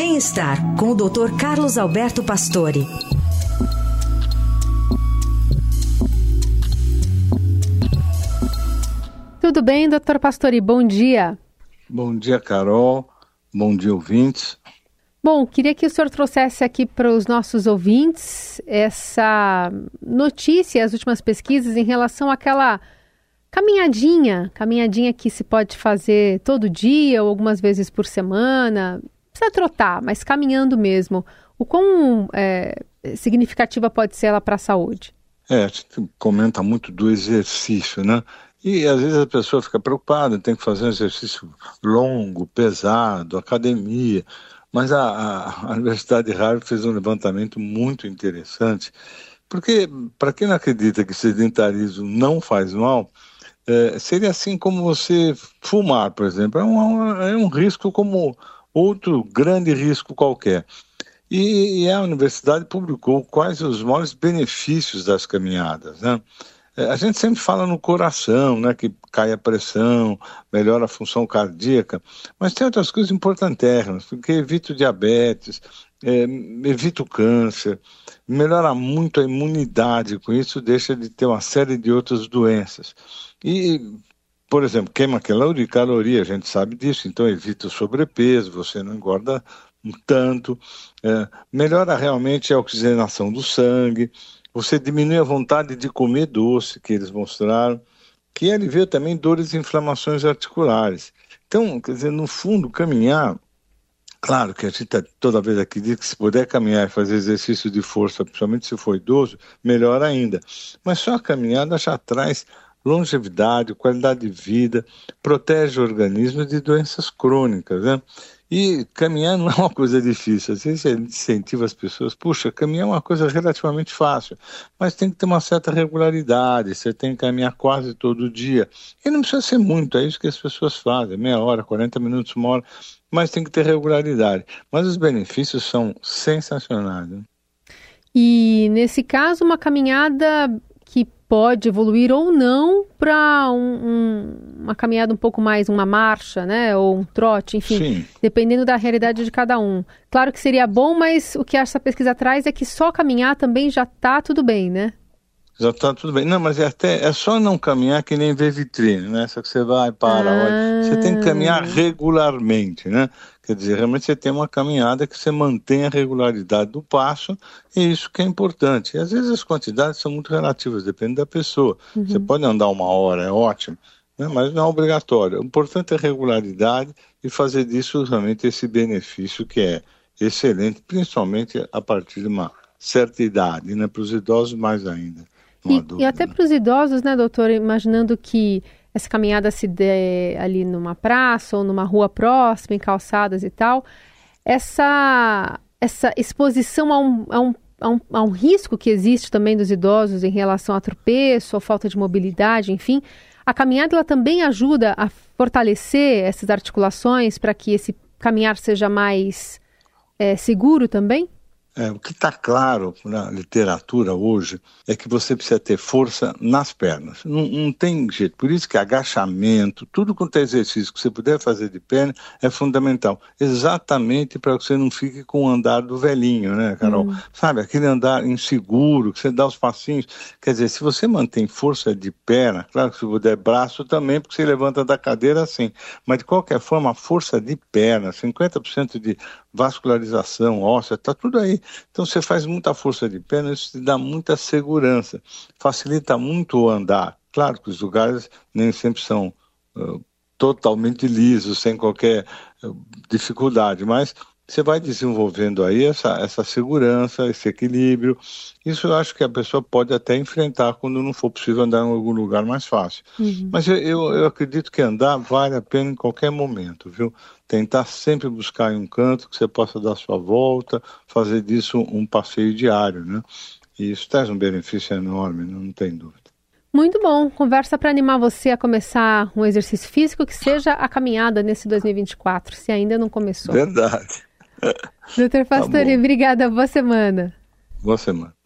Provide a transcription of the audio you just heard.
Bem-estar com o Dr. Carlos Alberto Pastore. Tudo bem, doutor Pastore? Bom dia. Bom dia, Carol. Bom dia, ouvintes. Bom, queria que o senhor trouxesse aqui para os nossos ouvintes essa notícia, as últimas pesquisas em relação àquela caminhadinha, caminhadinha que se pode fazer todo dia ou algumas vezes por semana. Precisa trotar, mas caminhando mesmo. O quão é, significativa pode ser ela para a saúde? É, a gente comenta muito do exercício, né? E às vezes a pessoa fica preocupada, tem que fazer um exercício longo, pesado, academia. Mas a, a, Universidade de Harvard fez um levantamento muito interessante, porque para quem não acredita que sedentarismo não faz mal, é, seria assim como você fumar, por exemplo. É um, é um risco como outro grande risco qualquer. E, e, a universidade publicou quais os maiores benefícios das caminhadas. Né? É, a gente sempre fala no coração, né, que cai a pressão, melhora a função cardíaca, mas tem outras coisas importantíssimas, porque evita o diabetes, é, evita o câncer, melhora muito a imunidade, com isso deixa de ter uma série de outras doenças. E, por exemplo, queima caloria, caloria, a gente sabe disso, então evita o sobrepeso, você não engorda tanto, é, melhora realmente a oxigenação do sangue, você diminui a vontade de comer doce, que eles mostraram, que alivia também dores e inflamações articulares. Então, quer dizer, no fundo, caminhar, claro que a gente tá toda vez aqui diz que se puder caminhar e fazer exercício de força, principalmente se for idoso, melhor ainda. Mas só a caminhada já traz longevidade, qualidade de vida, protege o organismo de doenças crônicas, né? E caminhar não é uma coisa difícil. Às vezes incentiva as pessoas, puxa, caminhar é uma coisa relativamente fácil, mas tem que ter uma certa regularidade, você tem que caminhar quase todo dia. E não precisa ser muito, é isso que as pessoas fazem, meia hora, 40 minutos, uma hora, mas tem que ter regularidade. Mas os benefícios são sensacionais. Né? E nesse caso, uma caminhada que pode evoluir ou não para um, um, uma caminhada um pouco mais, uma marcha, né? Ou um trote, enfim, Sim. dependendo da realidade de cada um. Claro que seria bom, mas o que essa pesquisa traz é que só caminhar também já está tudo bem, né? Já está tudo bem. Não, mas é até é só não caminhar que nem ver vitrine, né? Só que você vai para, ah. olha, você tem que caminhar regularmente, né? Quer dizer, realmente você tem uma caminhada que você mantém a regularidade do passo, e isso que é importante. E às vezes as quantidades são muito relativas, depende da pessoa. Uhum. Você pode andar uma hora, é ótimo, né? mas não é obrigatório. O importante é a regularidade e fazer disso realmente esse benefício que é excelente, principalmente a partir de uma certa idade, né? para os idosos mais ainda. E, e, até para os idosos, né, doutor, imaginando que essa caminhada se dê ali numa praça ou numa rua próxima, em calçadas e tal, essa, essa exposição a um, a um a um, um, risco que existe também dos idosos em relação a tropeço, ou falta de mobilidade, enfim. A caminhada ela também ajuda a fortalecer essas articulações para que esse caminhar seja mais é, seguro também? É, o que está claro na literatura hoje é que você precisa ter força nas pernas. Não, não, tem jeito. Por isso que agachamento, tudo quanto é exercício que você puder fazer de perna é fundamental. Exatamente para que você não fique com o andar do velhinho, né, Carol? Hum. Sabe, aquele andar inseguro, que você dá os passinhos. Quer dizer, se você mantém força de perna, claro que se puder braço também, porque você levanta da cadeira assim. Mas de qualquer forma, a força de perna, 50% de vascularização óssea, está tudo aí. Então você faz muita força de perna, isso te dá muita segurança, facilita muito o andar. Claro que os lugares nem sempre são uh, totalmente lisos, sem qualquer uh, dificuldade, mas você vai desenvolvendo aí essa, essa segurança, esse equilíbrio. Isso eu acho que a pessoa pode até enfrentar quando não for possível andar em algum lugar mais fácil. Uhum. Mas eu, eu, acredito que andar vale a pena em qualquer momento, viu? Tentar sempre buscar em um canto que você possa dar sua volta, fazer disso um passeio diário, né? E isso traz um benefício enorme, não tem dúvida. Muito bom. Conversa para animar você a começar um exercício físico que seja a caminhada nesse 2024, se ainda não começou. Verdade. Doutor Pastore, tá obrigada. Boa semana. Boa semana.